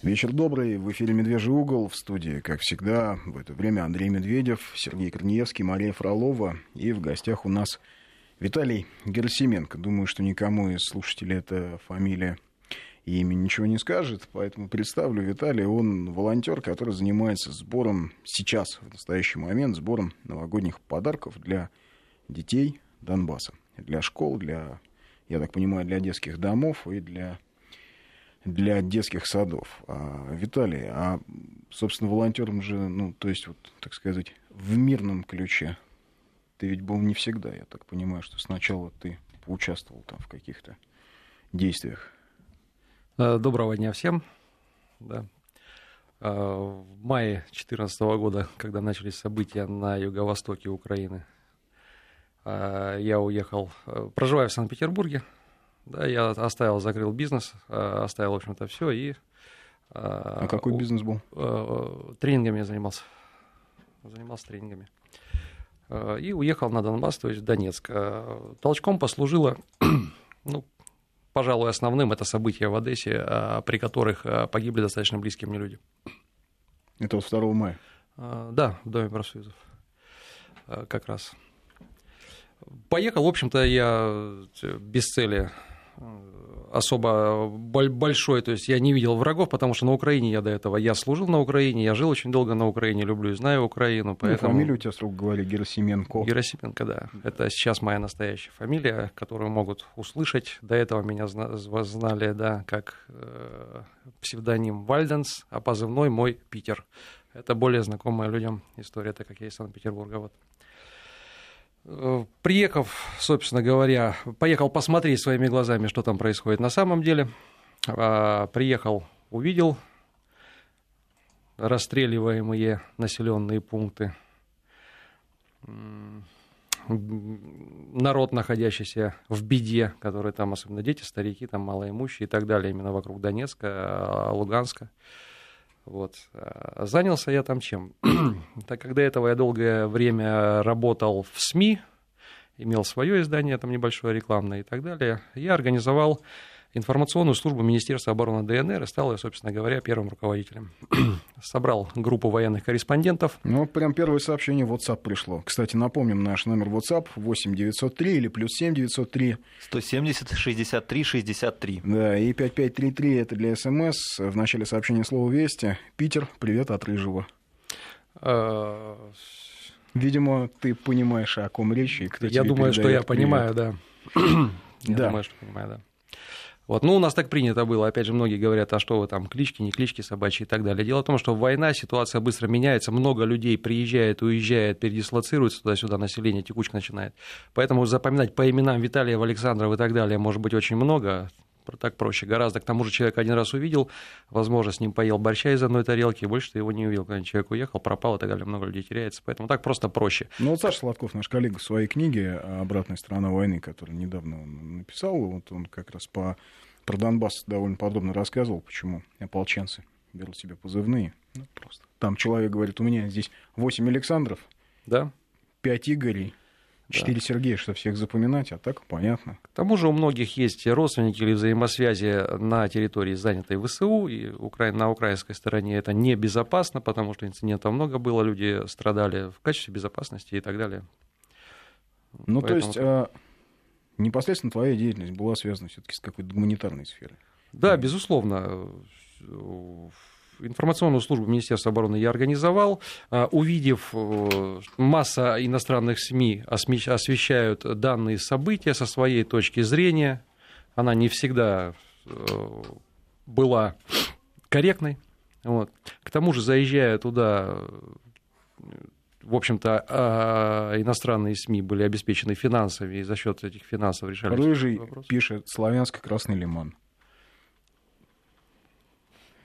Вечер добрый. В эфире «Медвежий угол». В студии, как всегда, в это время Андрей Медведев, Сергей Корнеевский, Мария Фролова. И в гостях у нас Виталий Герасименко. Думаю, что никому из слушателей эта фамилия и имя ничего не скажет, поэтому представлю Виталия. Он волонтер, который занимается сбором сейчас, в настоящий момент, сбором новогодних подарков для детей Донбасса. Для школ, для, я так понимаю, для детских домов и для для детских садов. А, Виталий, а, собственно, волонтером же, ну, то есть, вот, так сказать, в мирном ключе ты ведь был не всегда, я так понимаю, что сначала ты поучаствовал там в каких-то действиях. Э, доброго дня всем. Да. Э, в мае 2014 года, когда начались события на юго-востоке Украины, э, я уехал, проживая в Санкт-Петербурге, да, я оставил, закрыл бизнес, оставил, в общем-то, все и... А какой бизнес был? Тренингами я занимался. Занимался тренингами. И уехал на Донбасс, то есть в Донецк. Толчком послужило, ну, пожалуй, основным это события в Одессе, при которых погибли достаточно близкие мне люди. Это вот 2 мая? Да, в Доме профсоюзов. Как раз. Поехал, в общем-то, я без цели особо большой, то есть я не видел врагов, потому что на Украине я до этого, я служил на Украине, я жил очень долго на Украине, люблю и знаю Украину, ну, поэтому... Ну, фамилию у тебя, строго говоря, Герасименко. Герасименко, да. Это сейчас моя настоящая фамилия, которую могут услышать. До этого меня знали, да, как э, псевдоним Вальденс, а позывной мой Питер. Это более знакомая людям история, так как я из Санкт-Петербурга. Вот. Э, приехав, собственно говоря, поехал посмотреть своими глазами, что там происходит на самом деле. А, приехал, увидел расстреливаемые населенные пункты, народ, находящийся в беде, который там, особенно дети, старики, там малоимущие и так далее, именно вокруг Донецка, Луганска. Вот. А, занялся я там чем? так как до этого я долгое время работал в СМИ, имел свое издание, там небольшое рекламное и так далее, я организовал информационную службу Министерства обороны ДНР и стал, собственно говоря, первым руководителем. Собрал группу военных корреспондентов. Ну, прям первое сообщение в WhatsApp пришло. Кстати, напомним наш номер WhatsApp 8 903 или плюс 7 903. 170 63 63. Да, и 5533 это для СМС. В начале сообщения слово «Вести». Питер, привет от Рыжего. А, Видимо, ты понимаешь, о ком речь, и кто Я думаю, что я привет. понимаю, да. Я да. думаю, что понимаю, да. Вот. Ну, у нас так принято было. Опять же, многие говорят, а что вы там, клички, не клички собачьи и так далее. Дело в том, что война, ситуация быстро меняется, много людей приезжает, уезжает, передислоцируется туда-сюда, население текучка начинает. Поэтому запоминать по именам Виталия, Александров и так далее может быть очень много так проще гораздо. К тому же человек один раз увидел, возможно, с ним поел борща из одной тарелки, и больше ты его не увидел. Когда человек уехал, пропал и так далее, много людей теряется. Поэтому так просто проще. Ну вот Саша Сладков, наш коллега, в своей книге «Обратная сторона войны», которую недавно он написал, вот он как раз по про Донбасс довольно подробно рассказывал, почему ополченцы берут себе позывные. Ну, просто. Там человек говорит, у меня здесь 8 Александров, да? 5 Игорей, Четыре да. Сергея, что всех запоминать, а так понятно. К тому же у многих есть родственники или взаимосвязи на территории, занятой ВСУ, и Укра... на украинской стороне это небезопасно, потому что инцидентов много было, люди страдали в качестве безопасности и так далее. Ну, Поэтому... то есть, а, непосредственно твоя деятельность была связана все-таки с какой-то гуманитарной сферой? Да, безусловно информационную службу Министерства обороны я организовал. А, увидев, э, масса иностранных СМИ освещают данные события со своей точки зрения. Она не всегда э, была корректной. Вот. К тому же, заезжая туда, в общем-то, а, иностранные СМИ были обеспечены финансами, и за счет этих финансов решали Рыжий пишет «Славянско-Красный лимон».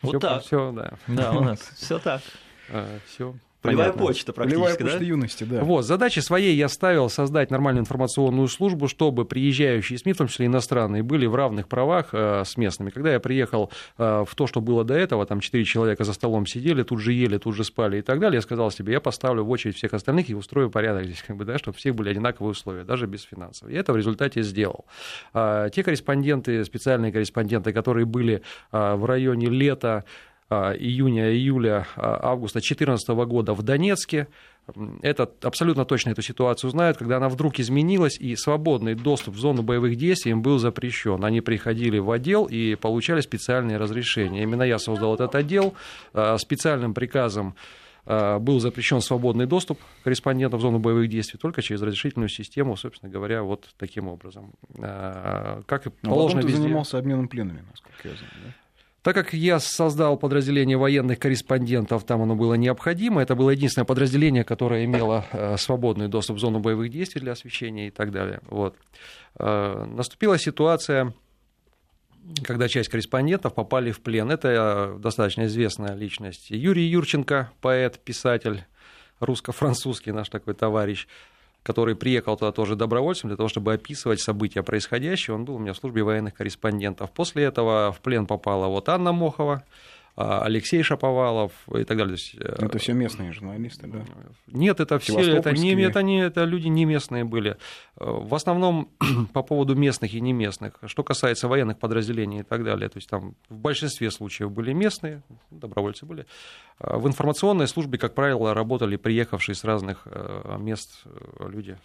Вот всё, так. Все, да. Да, у нас все так. А, все Полевая Понятно. почта практически, Полевая почта да? юности, да. Вот, задачи своей я ставил создать нормальную информационную службу, чтобы приезжающие СМИ, в том числе иностранные, были в равных правах э, с местными. Когда я приехал э, в то, что было до этого, там четыре человека за столом сидели, тут же ели, тут же спали и так далее, я сказал себе, я поставлю в очередь всех остальных и устрою порядок здесь, как бы, да, чтобы всех были одинаковые условия, даже без финансов. И это в результате сделал. Э, те корреспонденты, специальные корреспонденты, которые были э, в районе лета, июня, июля, августа 2014 года в Донецке. Это абсолютно точно эту ситуацию знают, когда она вдруг изменилась, и свободный доступ в зону боевых действий им был запрещен. Они приходили в отдел и получали специальные разрешения. Именно я создал этот отдел специальным приказом был запрещен свободный доступ корреспондентов в зону боевых действий только через разрешительную систему, собственно говоря, вот таким образом. Как и а положено а ты везде. занимался обменом пленами, насколько я знаю, да? Так как я создал подразделение военных корреспондентов, там оно было необходимо, это было единственное подразделение, которое имело э, свободный доступ в зону боевых действий для освещения и так далее. Вот. Э, наступила ситуация, когда часть корреспондентов попали в плен. Это э, достаточно известная личность. Юрий Юрченко, поэт, писатель, русско-французский наш такой товарищ который приехал туда тоже добровольцем для того, чтобы описывать события происходящие. Он был у меня в службе военных корреспондентов. После этого в плен попала вот Анна Мохова, Алексей Шаповалов и так далее. Э, это все местные журналисты, да? Нет, это все, это не, это не, это люди не местные были. Э, в основном по поводу местных и не местных. Что касается военных подразделений и так далее, то есть там в большинстве случаев были местные, добровольцы были. Э, в информационной службе, как правило, работали приехавшие с разных мест люди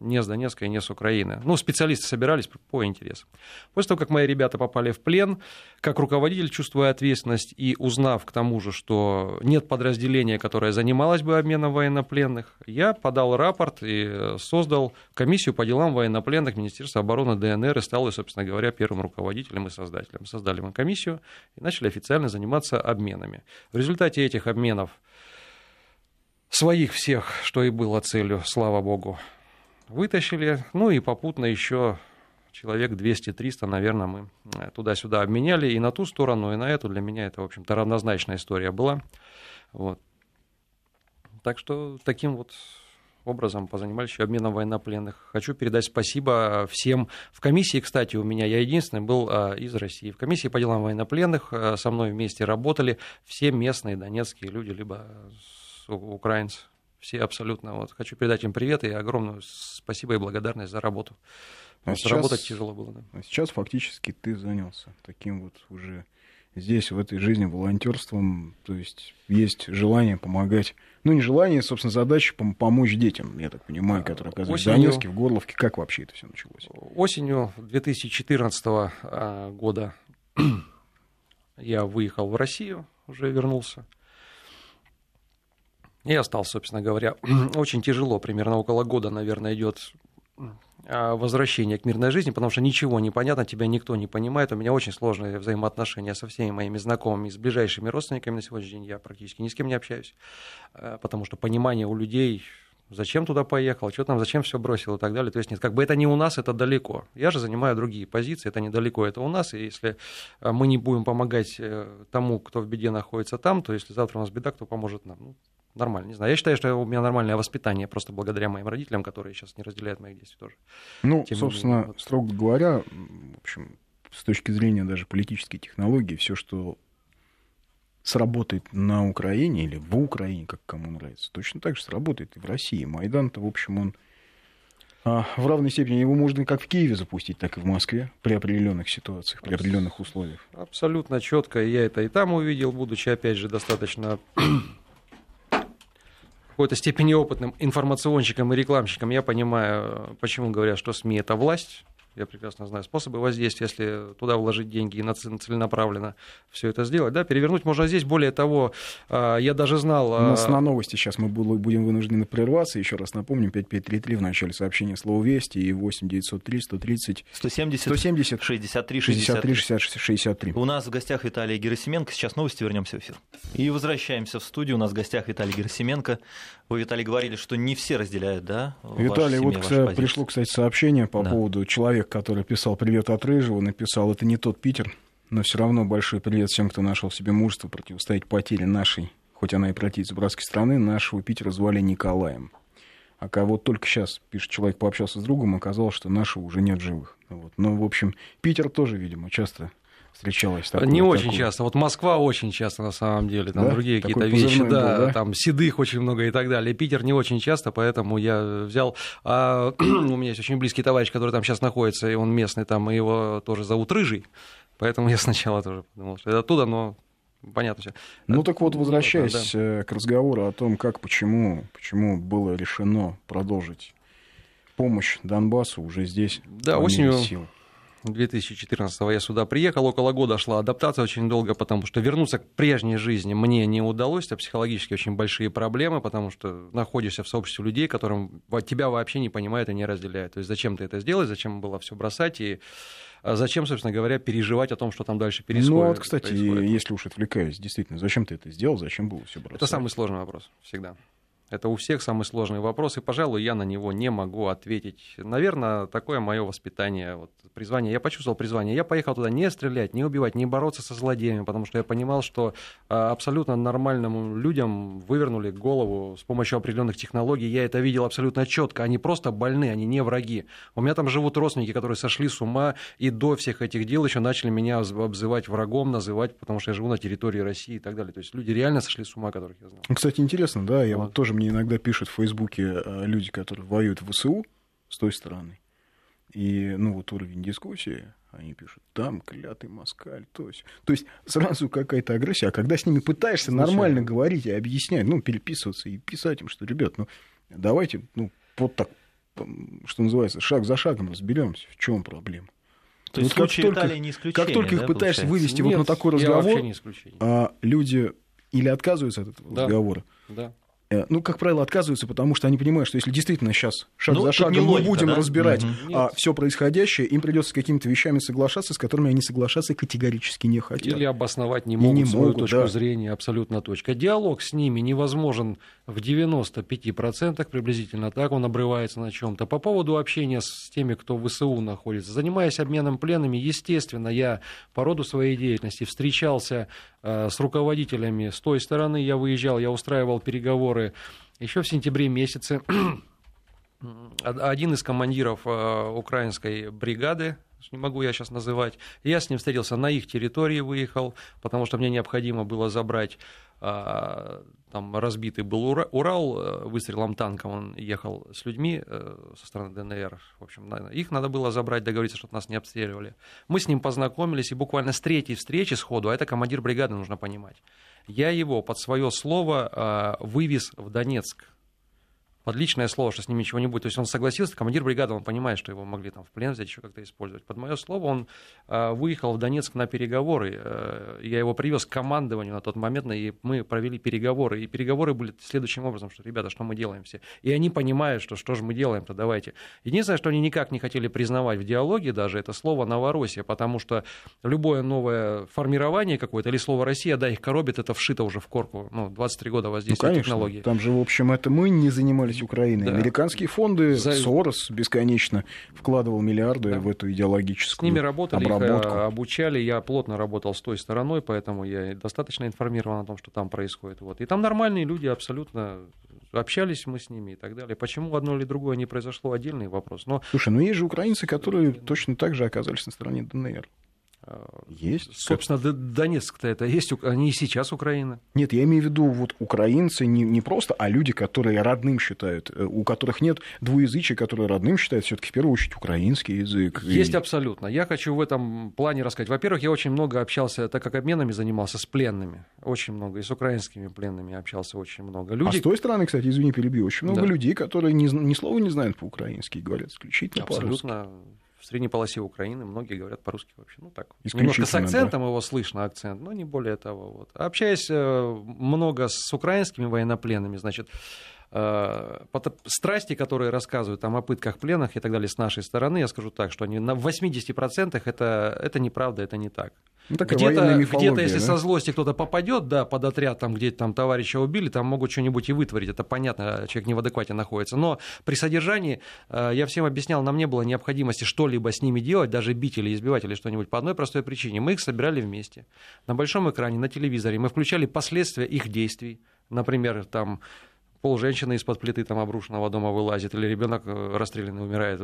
не с Донецка и не с Украины. Ну, специалисты собирались по интересам. После того, как мои ребята попали в плен, как руководитель, чувствуя ответственность и узнав к тому же, что нет подразделения, которое занималось бы обменом военнопленных, я подал рапорт и создал комиссию по делам военнопленных Министерства обороны ДНР и стал, собственно говоря, первым руководителем и создателем. Создали мы комиссию и начали официально заниматься обменами. В результате этих обменов своих всех, что и было целью, слава богу, вытащили. Ну и попутно еще человек 200-300, наверное, мы э, туда-сюда обменяли и на ту сторону, и на эту. Для меня это, в общем-то, равнозначная история была. Вот. Так что таким вот образом позанимались обменом военнопленных. Хочу передать спасибо всем. В комиссии, кстати, у меня я единственный был а, из России. В комиссии по делам военнопленных а, со мной вместе работали все местные донецкие люди, либо украинцы все абсолютно. Вот, хочу передать им привет и огромное спасибо и благодарность за работу. А сейчас, работать тяжело было. Да. А сейчас фактически ты занялся таким вот уже здесь, в этой жизни, волонтерством. То есть есть желание помогать. Ну, не желание, собственно, задача помочь детям, я так понимаю, которые оказались Осенью... в Донецке, в Горловке. Как вообще это все началось? Осенью 2014 а, года я выехал в Россию, уже вернулся. И остался, собственно говоря. Очень тяжело, примерно около года, наверное, идет а, возвращение к мирной жизни, потому что ничего не понятно, тебя никто не понимает. У меня очень сложные взаимоотношения со всеми моими знакомыми, с ближайшими родственниками на сегодняшний день. Я практически ни с кем не общаюсь, а, потому что понимание у людей зачем туда поехал, что там, зачем все бросил и так далее. То есть нет, как бы это не у нас, это далеко. Я же занимаю другие позиции, это недалеко, это у нас. И если а, мы не будем помогать э, тому, кто в беде находится там, то если завтра у нас беда, кто поможет нам? Ну, нормально, не знаю. Я считаю, что у меня нормальное воспитание, просто благодаря моим родителям, которые сейчас не разделяют моих действий тоже. Ну, Тем собственно, менее, вот... строго говоря, в общем, с точки зрения даже политической технологии, все, что сработает на Украине или в Украине, как кому нравится, точно так же сработает и в России. Майдан-то, в общем, он а, в равной степени его можно как в Киеве запустить, так и в Москве при определенных ситуациях, при определенных условиях. Абсолютно четко. Я это и там увидел, будучи, опять же, достаточно какой-то степени опытным информационщиком и рекламщиком, я понимаю, почему говорят, что СМИ это власть. Я прекрасно знаю способы воздействия, если туда вложить деньги и целенаправленно все это сделать. Да, перевернуть можно здесь. Более того, а, я даже знал... У нас а, на новости сейчас мы будем вынуждены прерваться. Еще раз напомним, 5533 в начале сообщения слово «Вести» и 8903 130 170, 170 63 63 63 63. У нас в гостях Виталий Герасименко. Сейчас новости, вернемся в эфир. И возвращаемся в студию. У нас в гостях Виталий Герасименко. Вы, Виталий, говорили, что не все разделяют, да? Виталий, вот кстати, пришло, кстати, сообщение по да. поводу человека, который писал «Привет от Рыжего», написал «Это не тот Питер», но все равно большой привет всем, кто нашел в себе мужество противостоять потере нашей, хоть она и противится братской страны, нашего Питера звали Николаем. А кого только сейчас, пишет человек, пообщался с другом, оказалось, что нашего уже нет живых. Вот. Но, в общем, Питер тоже, видимо, часто встречалось такое? Не очень такое. часто. Вот Москва очень часто на самом деле. Там да? другие какие-то вещи, был, да, да, там седых очень много и так далее. Питер не очень часто, поэтому я взял. А, у меня есть очень близкий товарищ, который там сейчас находится, и он местный там, и его тоже зовут Рыжий. Поэтому я сначала тоже подумал, что это оттуда, но понятно все. Ну так вот, возвращаясь да, да. к разговору о том, как, почему, почему было решено продолжить помощь Донбассу уже здесь. Да, осенью сил. 2014 я сюда приехал, около года шла адаптация очень долго, потому что вернуться к прежней жизни мне не удалось, это психологически очень большие проблемы, потому что находишься в сообществе людей, которым тебя вообще не понимают и не разделяют. То есть зачем ты это сделать, зачем было все бросать и а зачем, собственно говоря, переживать о том, что там дальше происходит? Ну, вот, кстати, происходит? если уж отвлекаясь, действительно, зачем ты это сделал, зачем было все бросать? Это самый сложный вопрос всегда. Это у всех самый сложный вопрос, и, пожалуй, я на него не могу ответить. Наверное, такое мое воспитание, вот, призвание. Я почувствовал призвание. Я поехал туда не стрелять, не убивать, не бороться со злодеями, потому что я понимал, что а, абсолютно нормальным людям вывернули голову с помощью определенных технологий. Я это видел абсолютно четко. Они просто больны, они не враги. У меня там живут родственники, которые сошли с ума и до всех этих дел еще начали меня обзывать врагом, называть, потому что я живу на территории России и так далее. То есть люди реально сошли с ума, которых я знал. Кстати, интересно, да, я вот, вот тоже мне иногда пишут в Фейсбуке э, люди, которые воюют в ВСУ с той стороны. И, ну, вот уровень дискуссии, они пишут, там клятый москаль, то есть. То есть сразу какая-то агрессия. А когда с ними пытаешься Случайно. нормально говорить и объяснять, ну, переписываться и писать им, что, ребят, ну, давайте, ну, вот так, что называется, шаг за шагом разберемся, в чем проблема. То есть вот как только, не исключение, Как только да, их пытаешься получается? вывести Нет, вот на такой разговор, а люди или отказываются от этого да, разговора, да. Э, ну, как правило, отказываются, потому что они понимают, что если действительно сейчас шаг ну, за шагом мы будем да? разбирать угу. а, все происходящее, им придется с какими-то вещами соглашаться, с которыми они соглашаться категорически не хотят. Или обосновать не могут не свою могут, точку да. зрения, абсолютно точка. Диалог с ними невозможен в 95% приблизительно так, он обрывается на чем-то. По поводу общения с теми, кто в ВСУ находится, занимаясь обменом пленами, естественно, я по роду своей деятельности встречался э, с руководителями с той стороны, я выезжал, я устраивал переговоры еще в сентябре месяце. Один из командиров э, украинской бригады не могу я сейчас называть. Я с ним встретился на их территории, выехал, потому что мне необходимо было забрать а, там разбитый был Урал э, выстрелом танком, он ехал с людьми э, со стороны ДНР, в общем, их надо было забрать, договориться, чтобы нас не обстреливали. Мы с ним познакомились, и буквально с третьей встречи сходу, а это командир бригады, нужно понимать, я его под свое слово а, вывез в Донецк, под личное слово, что с ним ничего не будет. То есть он согласился, командир бригады, он понимает, что его могли там в плен взять, еще как-то использовать. Под мое слово он э, выехал в Донецк на переговоры. Э, я его привез к командованию на тот момент, и мы провели переговоры. И переговоры были следующим образом, что, ребята, что мы делаем все? И они понимают, что что же мы делаем-то, давайте. Единственное, что они никак не хотели признавать в диалоге даже, это слово «Новороссия», потому что любое новое формирование какое-то, или слово «Россия», да, их коробит, это вшито уже в корку. Ну, 23 года воздействия ну, конечно. технологии. Там же, в общем, это мы не занимались занимались Украиной. Да. Американские фонды, За... Сорос бесконечно вкладывал миллиарды да. в эту идеологическую С ними работали, обработку. их обучали. Я плотно работал с той стороной, поэтому я достаточно информирован о том, что там происходит. Вот. И там нормальные люди абсолютно общались мы с ними и так далее. Почему одно или другое не произошло, отдельный вопрос. Но... Слушай, ну есть же украинцы, которые точно так же оказались на стороне ДНР. Есть. Собственно. Донецк-то это есть, они и сейчас Украина. Нет, я имею в виду вот украинцы не, не просто, а люди, которые родным считают, э, у которых нет двуязычия, которые родным считают все-таки в первую очередь украинский язык. Есть и... абсолютно. Я хочу в этом плане рассказать. Во-первых, я очень много общался, так как обменами занимался с пленными, очень много, и с украинскими пленными общался очень много. Люди... А с той стороны, кстати, извини, перебью, очень много да. людей, которые ни, ни слова не знают по-украински и говорят исключительно по-русски. В средней полосе Украины многие говорят по-русски вообще. Ну так, немножко с акцентом да. его слышно, акцент, но не более того. Вот. Общаясь э, много с украинскими военнопленными, значит, страсти, которые рассказывают там, о пытках, пленах и так далее с нашей стороны, я скажу так, что они на 80% это, это неправда, это не так. Ну, где-то, где-то, если да? со злости кто-то попадет, да, под отряд, там, где там товарища убили, там могут что-нибудь и вытворить, это понятно, человек не в адеквате находится. Но при содержании, э, я всем объяснял, нам не было необходимости что-либо с ними делать, даже бить или избивать или что-нибудь, по одной простой причине. Мы их собирали вместе, на большом экране, на телевизоре, мы включали последствия их действий, например, там пол женщины из-под плиты там обрушенного дома вылазит, или ребенок э, расстрелянный умирает.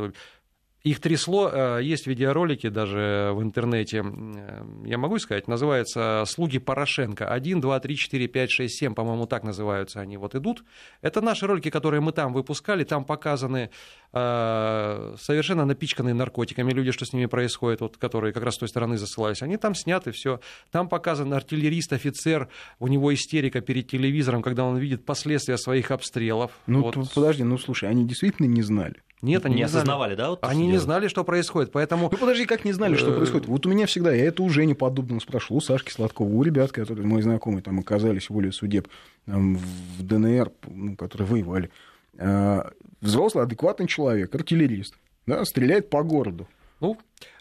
Их трясло, э, есть видеоролики даже в интернете, я могу сказать, называется «Слуги Порошенко». 1, 2, 3, 4, 5, 6, 7, по-моему, так называются они, вот идут. Это наши ролики, которые мы там выпускали, там показаны э, совершенно напичканные наркотиками люди, что с ними происходит, вот, которые как раз с той стороны засылались. Они там сняты, все. Там показан артиллерист, офицер, у него истерика перед телевизором, когда он видит последствия своих обстрелов. Ну, вот. подожди, ну слушай, они действительно не знали. Нет, они не, не осознавали, да? Вот они не знали, что происходит, поэтому... Ну, подожди, как не знали, что э, происходит? Вот у меня всегда, я это уже не подобного спрашивал, у Сашки Сладкова, у ребят, которые, мои знакомые, там оказались волей судеб там, в ДНР, ну, которые воевали. А, взрослый, адекватный человек, артиллерист, да, стреляет по городу. Ну,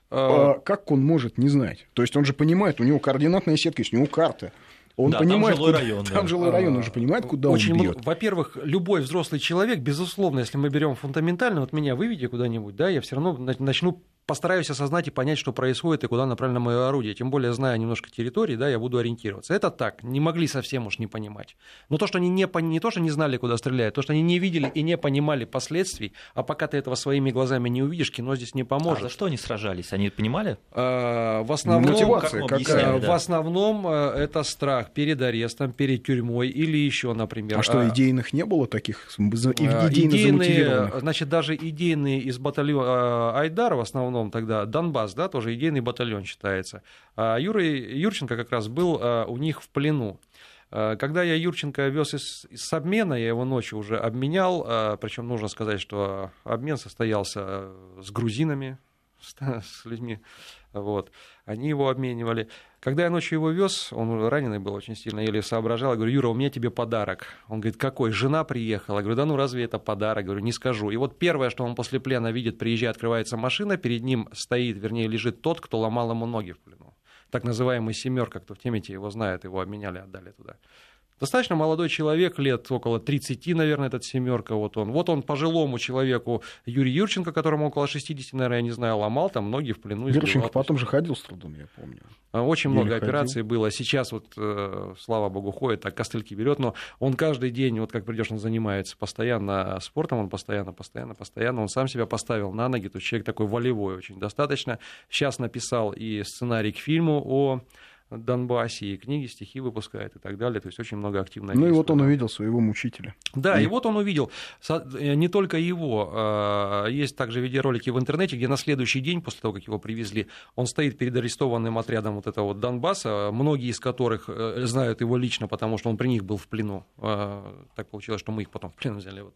а... Как он может не знать? То есть он же понимает, у него координатная сетка есть, у него карта. Он да, понимает, там жилой куда, район. Там да. жилой район, он же понимает, куда Очень он бьет. Во-первых, любой взрослый человек, безусловно, если мы берем фундаментально, вот меня выведите куда-нибудь, да, я все равно начну постараюсь осознать и понять, что происходит и куда направлено мое орудие. Тем более, зная немножко территории, да, я буду ориентироваться. Это так, не могли совсем уж не понимать. Но то, что они не, не то, что не знали, куда стреляют, то, что они не видели и не понимали последствий, а пока ты этого своими глазами не увидишь, кино здесь не поможет. А за что они сражались? Они понимали? А, в основном, Мотивация, как, как, да. в основном э, это страх перед арестом, перед тюрьмой или еще, например. А что, а, идейных не было таких? Идейно идейные, значит, даже идейные из батальона э, Айдар в основном основном тогда Донбасс, да, тоже идейный батальон считается. А Юра Юрченко как раз был а, у них в плену. А, когда я Юрченко вез из, из обмена, я его ночью уже обменял, причем нужно сказать, что обмен состоялся с грузинами, с, с людьми, вот, они его обменивали. Когда я ночью его вез, он раненый был очень сильно, еле соображал. Я говорю, Юра, у меня тебе подарок. Он говорит, какой? Жена приехала. Я говорю, да ну разве это подарок? Я говорю, не скажу. И вот первое, что он после плена видит, приезжает, открывается машина, перед ним стоит, вернее, лежит тот, кто ломал ему ноги в плену. Так называемый семерка, кто в Темете его знает, его обменяли, отдали туда. Достаточно молодой человек, лет около 30, наверное, этот семерка, вот он. Вот он пожилому человеку Юрий Юрченко, которому около 60, наверное, я не знаю, ломал там ноги в плену. Юрченко потом же ходил с трудом, я помню. А, очень много ходил. операций было. Сейчас вот, э, слава богу, ходит, так костыльки берет, но он каждый день, вот как придешь, он занимается постоянно спортом, он постоянно, постоянно, постоянно, он сам себя поставил на ноги, то есть человек такой волевой очень достаточно. Сейчас написал и сценарий к фильму о Донбассе, и книги, стихи выпускает и так далее. То есть очень много активной Ну и вот он увидел своего мучителя. Да, и, и вот он увидел. Э, не только его. А, есть также видеоролики в интернете, где на следующий день, после того, как его привезли, он стоит перед арестованным отрядом вот этого вот Донбасса, многие из которых э, знают его лично, потому что он при них был в плену. А, так получилось, что мы их потом в плен взяли. Вот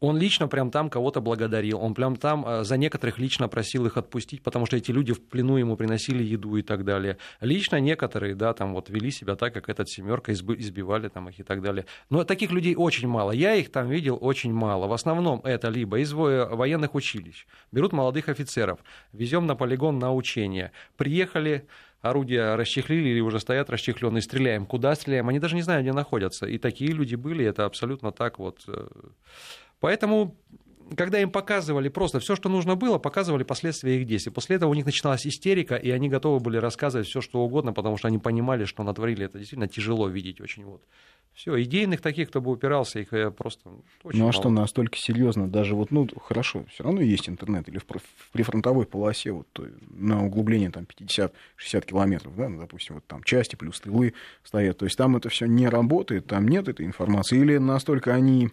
он лично прям там кого-то благодарил, он прям там э, за некоторых лично просил их отпустить, потому что эти люди в плену ему приносили еду и так далее. Лично некоторые, да, там вот вели себя так, как этот семерка, избивали там их и так далее. Но таких людей очень мало. Я их там видел очень мало. В основном это либо из военных училищ. Берут молодых офицеров, везем на полигон на учения. Приехали, орудия расчехлили или уже стоят расчехленные, стреляем. Куда стреляем? Они даже не знают, где находятся. И такие люди были, это абсолютно так вот. Поэтому когда им показывали просто все, что нужно было, показывали последствия их действий. После этого у них начиналась истерика, и они готовы были рассказывать все, что угодно, потому что они понимали, что натворили. Это действительно тяжело видеть очень. Вот. Все, идейных таких, кто бы упирался, их э, просто очень Ну а мало. что, настолько серьезно, даже вот, ну, хорошо, все равно есть интернет, или в, в прифронтовой полосе, вот, на углубление там 50-60 километров, да, ну, допустим, вот там части плюс тылы стоят, то есть там это все не работает, там нет этой информации, или настолько они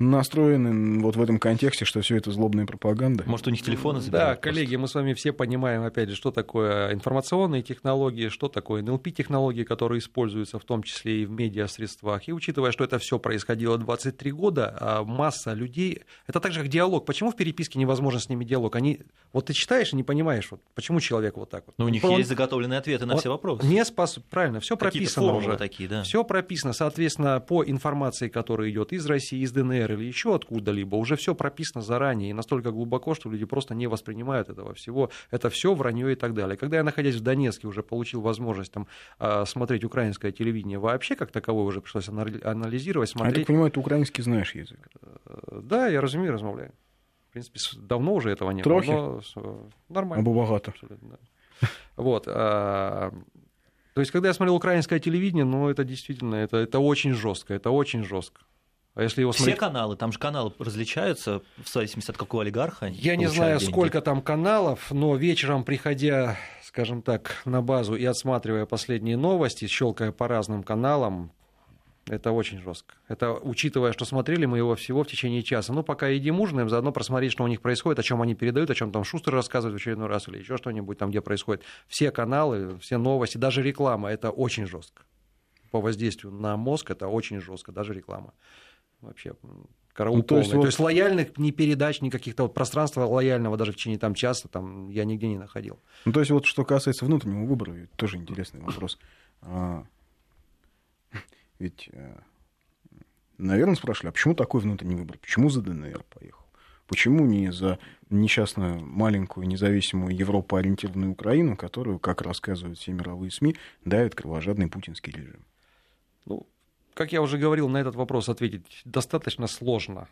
настроены вот в этом контексте, что все это злобная пропаганда. Может, у них телефоны забирают? Да, коллеги, мы с вами все понимаем, опять же, что такое информационные технологии, что такое НЛП-технологии, которые используются в том числе и в медиасредствах. И учитывая, что это все происходило 23 года, а масса людей... Это так же, как диалог. Почему в переписке невозможно с ними диалог? Они... Вот ты читаешь и не понимаешь, вот, почему человек вот так вот. Но у них Он... есть заготовленные ответы на вот все вопросы. Не спас... Правильно, все прописано уже. Такие, да. Все прописано, соответственно, по информации, которая идет из России, из ДНР, ДНР или еще откуда-либо, уже все прописано заранее и настолько глубоко, что люди просто не воспринимают этого всего. Это все вранье и так далее. Когда я, находясь в Донецке, уже получил возможность там, а, смотреть украинское телевидение вообще как таковое, уже пришлось анализировать, смотреть. А я так понимаю, ты украинский знаешь язык? Э, да, я разумею, размовляю. В принципе, давно уже этого не Трохи? было. Нормально. Або багато. Да. Вот. А, то есть, когда я смотрел украинское телевидение, ну, это действительно, это, это очень жестко, это очень жестко. А если его смотреть... Все каналы, там же каналы различаются в зависимости от какого олигарха. Я не знаю, деньги. сколько там каналов, но вечером, приходя, скажем так, на базу и отсматривая последние новости, щелкая по разным каналам, это очень жестко. Это учитывая, что смотрели мы его всего в течение часа. Ну, пока едим ужинаем, заодно просмотреть, что у них происходит, о чем они передают, о чем там Шустер рассказывает в очередной раз или еще что-нибудь там, где происходит. Все каналы, все новости, даже реклама, это очень жестко. По воздействию на мозг это очень жестко, даже реклама. Вообще, караул ну, то, есть, вот... то есть лояльных ни передач, ни каких-то вот пространства лояльного даже в течение там часа там я нигде не находил. Ну, то есть вот что касается внутреннего выбора, тоже интересный вопрос. А, ведь, э, наверное, спрашивали, а почему такой внутренний выбор? Почему за ДНР поехал? Почему не за несчастную маленькую независимую Европу ориентированную Украину, которую, как рассказывают все мировые СМИ, давит кровожадный путинский режим? Ну, как я уже говорил, на этот вопрос ответить достаточно сложно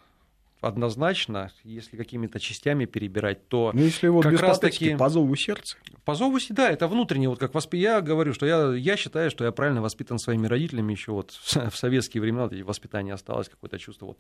однозначно, если какими-то частями перебирать, то ну, если вот как раз таки по зову сердца. По зову да, это внутренне, вот как восп... я говорю, что я, я считаю, что я правильно воспитан своими родителями еще вот в советские времена, вот воспитание осталось, какое-то чувство вот.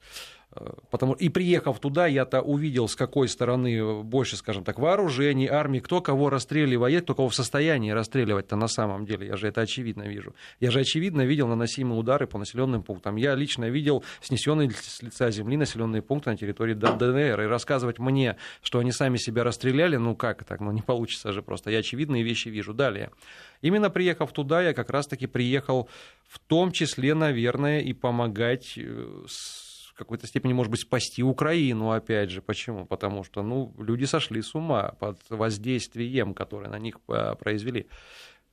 Э, потому и приехав туда, я-то увидел, с какой стороны больше, скажем так, вооружений, армии, кто кого расстреливает, кто кого в состоянии расстреливать-то на самом деле, я же это очевидно вижу. Я же очевидно видел наносимые удары по населенным пунктам. Я лично видел снесенные с лица земли населенные пункты на территории ДНР. И рассказывать мне, что они сами себя расстреляли, ну как так, ну не получится же просто. Я очевидные вещи вижу. Далее. Именно приехав туда, я как раз-таки приехал в том числе, наверное, и помогать э, в какой-то степени, может быть, спасти Украину, опять же. Почему? Потому что, ну, люди сошли с ума под воздействием, которое на них э, произвели.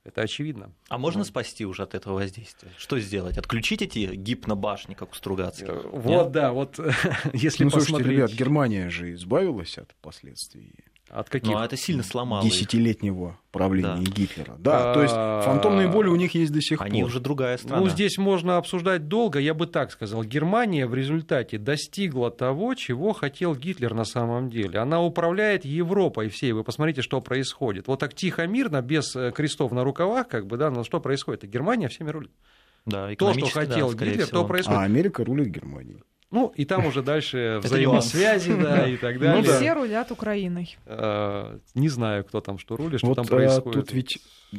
Это очевидно. А можно вот. спасти уже от этого воздействия? Что сделать? Отключить эти гипнобашни, как у Стругацких? Э, вот, Нет? да, вот если ну, посмотреть... слушайте, ребят, Германия же избавилась от последствий от каких? Ну, это сильно сломало Десятилетнего правления да. Гитлера. Да, а... то есть фантомные боли у них есть до сих Они пор. Они уже другая страна. Ну, здесь можно обсуждать долго, я бы так сказал. Германия в результате достигла того, чего хотел Гитлер на самом деле. Она управляет Европой всей. Вы посмотрите, что происходит. Вот так тихо, мирно, без э, крестов на рукавах, как бы, да, но что происходит? Германия всеми рулит. Да, то, что хотел да, Гитлер, всего. то происходит. А Америка рулит Германией. Ну, и там уже дальше взаимосвязи, да, и так ну далее. Все рулят Украиной. А, не знаю, кто там что рулит, что там а, происходит. Тут ведь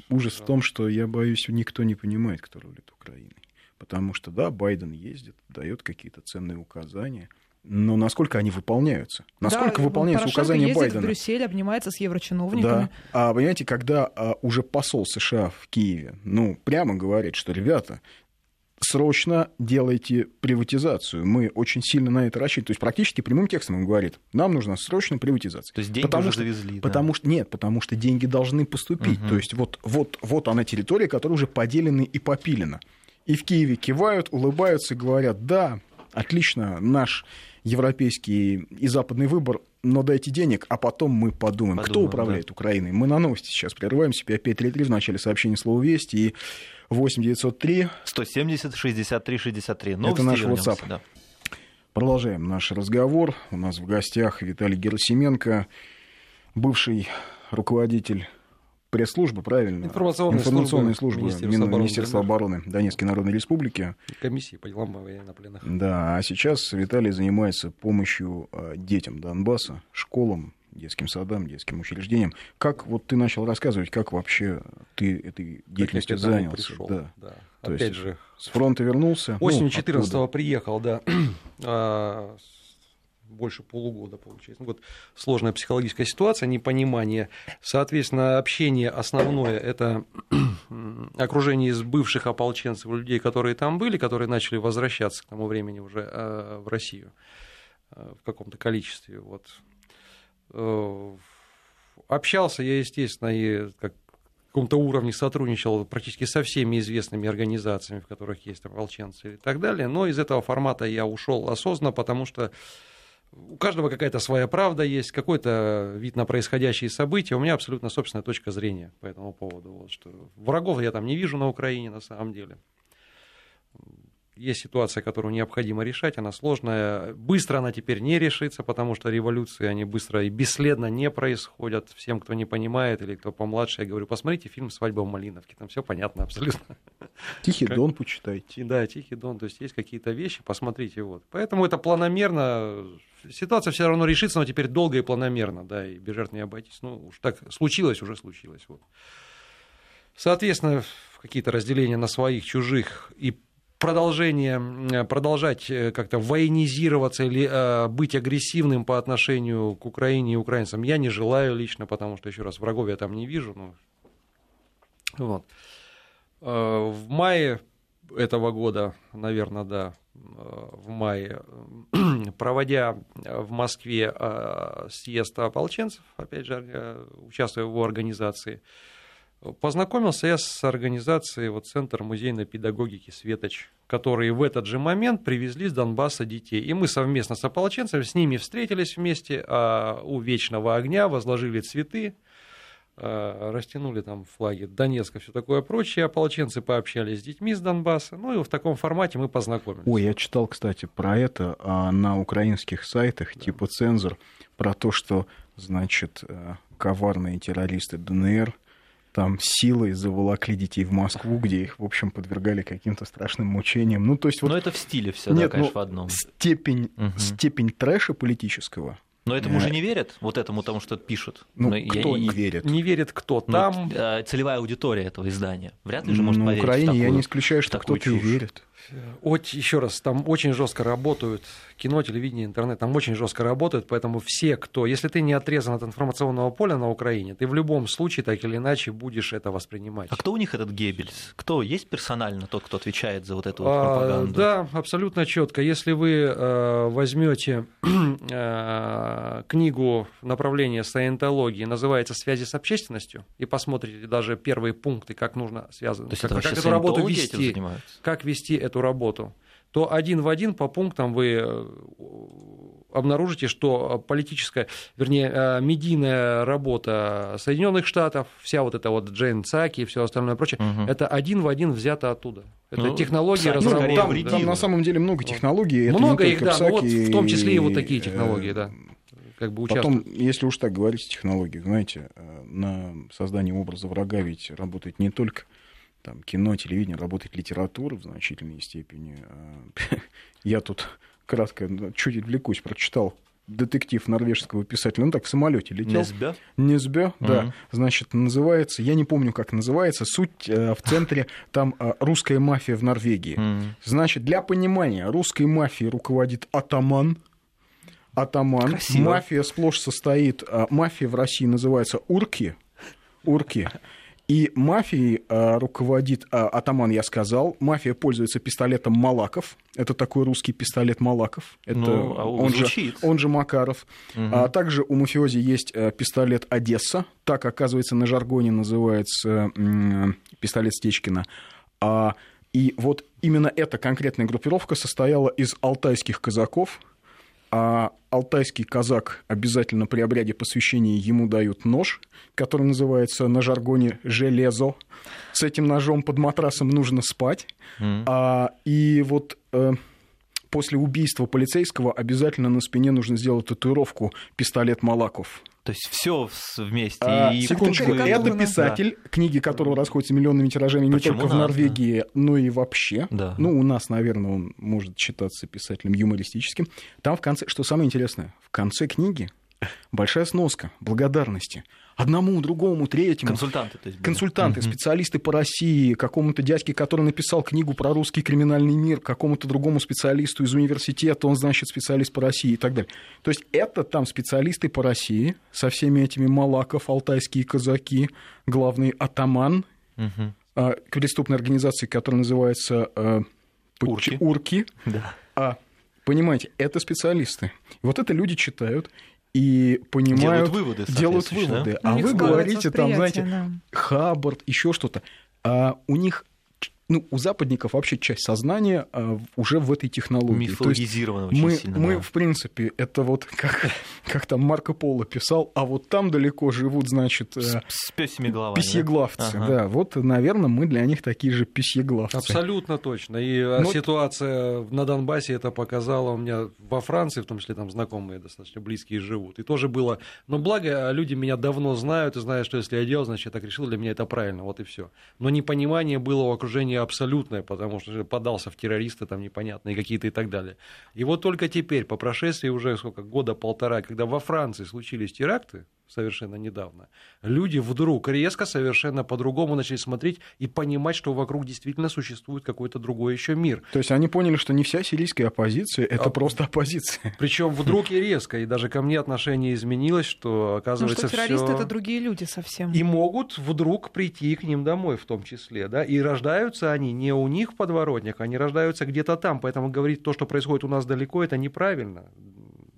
ужас в том, что, я боюсь, никто не понимает, кто рулит Украиной. Потому что, да, Байден ездит, дает какие-то ценные указания, но насколько они выполняются? Насколько да, выполняются Порошенко указания ездит Байдена? в Брюссель, обнимается с еврочиновниками. Да. А понимаете, когда а, уже посол США в Киеве, ну, прямо говорит, что, ребята, срочно делайте приватизацию. Мы очень сильно на это рассчитываем. То есть практически прямым текстом он говорит, нам нужна срочно приватизация. То есть деньги потому уже что, завезли, да? потому что Нет, потому что деньги должны поступить. Угу. То есть вот, вот, вот она территория, которая уже поделена и попилена. И в Киеве кивают, улыбаются и говорят, да, отлично, наш европейский и западный выбор, но дайте денег, а потом мы подумаем, подумаем кто управляет да. Украиной. Мы на новости сейчас прерываемся. 5533 в начале сообщения слова «Вести» и 8 903 170 63 63. Новости Это наш вернемся, WhatsApp. Да. Продолжаем наш разговор. У нас в гостях Виталий Герасименко, бывший руководитель пресс-службы, правильно? Информационной, Информационной службы, службы Министерства, обороны, Министерства обороны Донецкой Народной Республики. Комиссии по делам военнопленных. Да, а сейчас Виталий занимается помощью а, детям Донбасса, школам, детским садам, детским учреждениям. Как вот ты начал рассказывать, как вообще ты этой деятельностью занялся? Пришел, да. да. То Опять есть же, с фронта вернулся. Осенью ну, 14 приехал, да. А, больше полугода, получается. Вот сложная психологическая ситуация, непонимание. Соответственно, общение основное – это окружение из бывших ополченцев, людей, которые там были, которые начали возвращаться к тому времени уже а, в Россию а, в каком-то количестве. Вот. Э, общался я, естественно, и как каком-то уровне сотрудничал практически со всеми известными организациями, в которых есть ополченцы и так далее. Но из этого формата я ушел осознанно, потому что у каждого какая-то своя правда есть, какой-то вид на происходящие события. У меня абсолютно собственная точка зрения по этому поводу. Вот, что врагов я там не вижу на Украине на самом деле. Есть ситуация, которую необходимо решать, она сложная. Быстро она теперь не решится, потому что революции, они быстро и бесследно не происходят. Всем, кто не понимает или кто помладше, я говорю, посмотрите фильм «Свадьба в Малиновке», там все понятно абсолютно. Тихий как... Дон почитайте. Да, Тихий Дон, то есть есть какие-то вещи, посмотрите. Вот. Поэтому это планомерно, ситуация все равно решится, но теперь долго и планомерно, да, и без жертв не обойтись. Ну, уж так случилось, уже случилось. Вот. Соответственно, какие-то разделения на своих, чужих и продолжение, продолжать э, как-то военизироваться или э, быть агрессивным по отношению к Украине и украинцам я не желаю лично, потому что, еще раз, врагов я там не вижу. Ну, вот. Э, в мае этого года, наверное, да, в мае, проводя в Москве съезд ополченцев, опять же, участвуя в его организации, Познакомился я с организацией вот, Центр музейной педагогики «Светоч», которые в этот же момент привезли с Донбасса детей. И мы совместно с ополченцами с ними встретились вместе а у Вечного огня, возложили цветы, а, растянули там флаги Донецка, все такое прочее. Ополченцы пообщались с детьми с Донбасса. Ну и в таком формате мы познакомились. Ой, я читал, кстати, про это а, на украинских сайтах, да. типа «Цензор», про то, что, значит, э, коварные террористы ДНР – там силой заволокли детей в Москву, где их, в общем, подвергали каким-то страшным мучениям. Ну, то есть вот... Но это в стиле все, Нет, да, конечно, ну, в одном. Степень, угу. степень трэша политического но этому уже не верят, вот этому тому, что пишут. Ну, Но кто я, не верит? Не верит кто ну, там. Но, целевая аудитория этого издания вряд ли же может На поверить Украине в такую, я не исключаю, что кто-то и верит. Еще раз, там очень жестко работают кино, телевидение, интернет, там очень жестко работают, поэтому все, кто, если ты не отрезан от информационного поля на Украине, ты в любом случае так или иначе будешь это воспринимать. А кто у них этот Геббельс? Кто есть персонально тот, кто отвечает за вот эту вот а, пропаганду? да, абсолютно четко. Если вы э, возьмете э, книгу направления саентологии, называется «Связи с общественностью», и посмотрите даже первые пункты, как нужно связывать, как, как эту работу вести, как вести эту работу, то один в один по пунктам вы э, обнаружите, что политическая, вернее, э, медийная работа Соединенных Штатов, вся вот эта вот Джейн Цаки и все остальное прочее, угу. это один в один взято оттуда. Это ну, технологии разработаны. Там, да. там на самом деле много технологий. Много их, да, ну, вот в том числе и вот такие технологии, да. Как бы Потом, если уж так говорить о технологиях, знаете, э, на создание образа врага ведь работает не только там, кино, телевидение, работает литература в значительной степени. А, я тут кратко, ну, чуть отвлекусь, прочитал детектив норвежского писателя, он так в самолете летел. Несбе? Несбе, да. Угу. Значит, называется, я не помню, как называется, суть э, в центре, там э, русская мафия в Норвегии. Угу. Значит, для понимания, русской мафией руководит атаман, атаман. Красиво. Мафия сплошь состоит, э, мафия в России называется урки, урки. И мафией а, руководит а, атаман, я сказал. Мафия пользуется пистолетом Малаков. Это такой русский пистолет Малаков. Это ну, а он, же, он же Макаров. Угу. А также у мафиози есть а, пистолет Одесса. Так, оказывается, на жаргоне называется пистолет Стечкина. А, и вот именно эта конкретная группировка состояла из алтайских казаков, а алтайский казак обязательно при обряде посвящения ему дают нож, который называется на жаргоне «железо». С этим ножом под матрасом нужно спать. Mm. А, и вот э, после убийства полицейского обязательно на спине нужно сделать татуировку «Пистолет Малаков». То есть все вместе. А, и секундочку, это писатель, да. книги которого расходятся миллионными тиражами Почему не только в Норвегии, да? но и вообще. Да. Ну, у нас, наверное, он может считаться писателем юмористическим. Там в конце, что самое интересное, в конце книги большая сноска благодарности одному, другому, третьему. Консультанты, то есть. Были. Консультанты, угу. специалисты по России, какому-то дядьке, который написал книгу про русский криминальный мир, какому-то другому специалисту из университета, он, значит, специалист по России и так далее. То есть это там специалисты по России со всеми этими Малаков, алтайские казаки, главный атаман угу. преступной организации, которая называется а, Урки. Урки. Да. А, понимаете, это специалисты. Вот это люди читают, и понимают, делают выводы. Делают выводы. Да? А вы говорите там, знаете, да. Хаббард, еще что-то. А у них ну, у западников вообще часть сознания а, уже в этой технологии. Мифологизировано очень мы, сильно. Мы, да. в принципе, это вот как, как там Марко Поло писал, а вот там далеко живут, значит, с, э, с пёсими головами. Письеглавцы, да? да. Вот, наверное, мы для них такие же письеглавцы. Абсолютно точно. И Но... Ну, ситуация на Донбассе это показала у меня во Франции, в том числе там знакомые достаточно близкие живут. И тоже было... Но благо, люди меня давно знают и знают, что если я делал, значит, я так решил, для меня это правильно, вот и все. Но непонимание было у окружения абсолютное, потому что подался в террористы там непонятные какие-то и так далее. И вот только теперь, по прошествии уже сколько, года-полтора, когда во Франции случились теракты, совершенно недавно, люди вдруг резко совершенно по-другому начали смотреть и понимать, что вокруг действительно существует какой-то другой еще мир. То есть они поняли, что не вся сирийская оппозиция это а, просто оппозиция. Причем вдруг и резко, и даже ко мне отношение изменилось, что оказывается ну, что террористы всё... это другие люди совсем. И могут вдруг прийти к ним домой в том числе, да, и рождаются они не у них в подворотнях, они рождаются где-то там, поэтому говорить то, что происходит у нас далеко, это неправильно.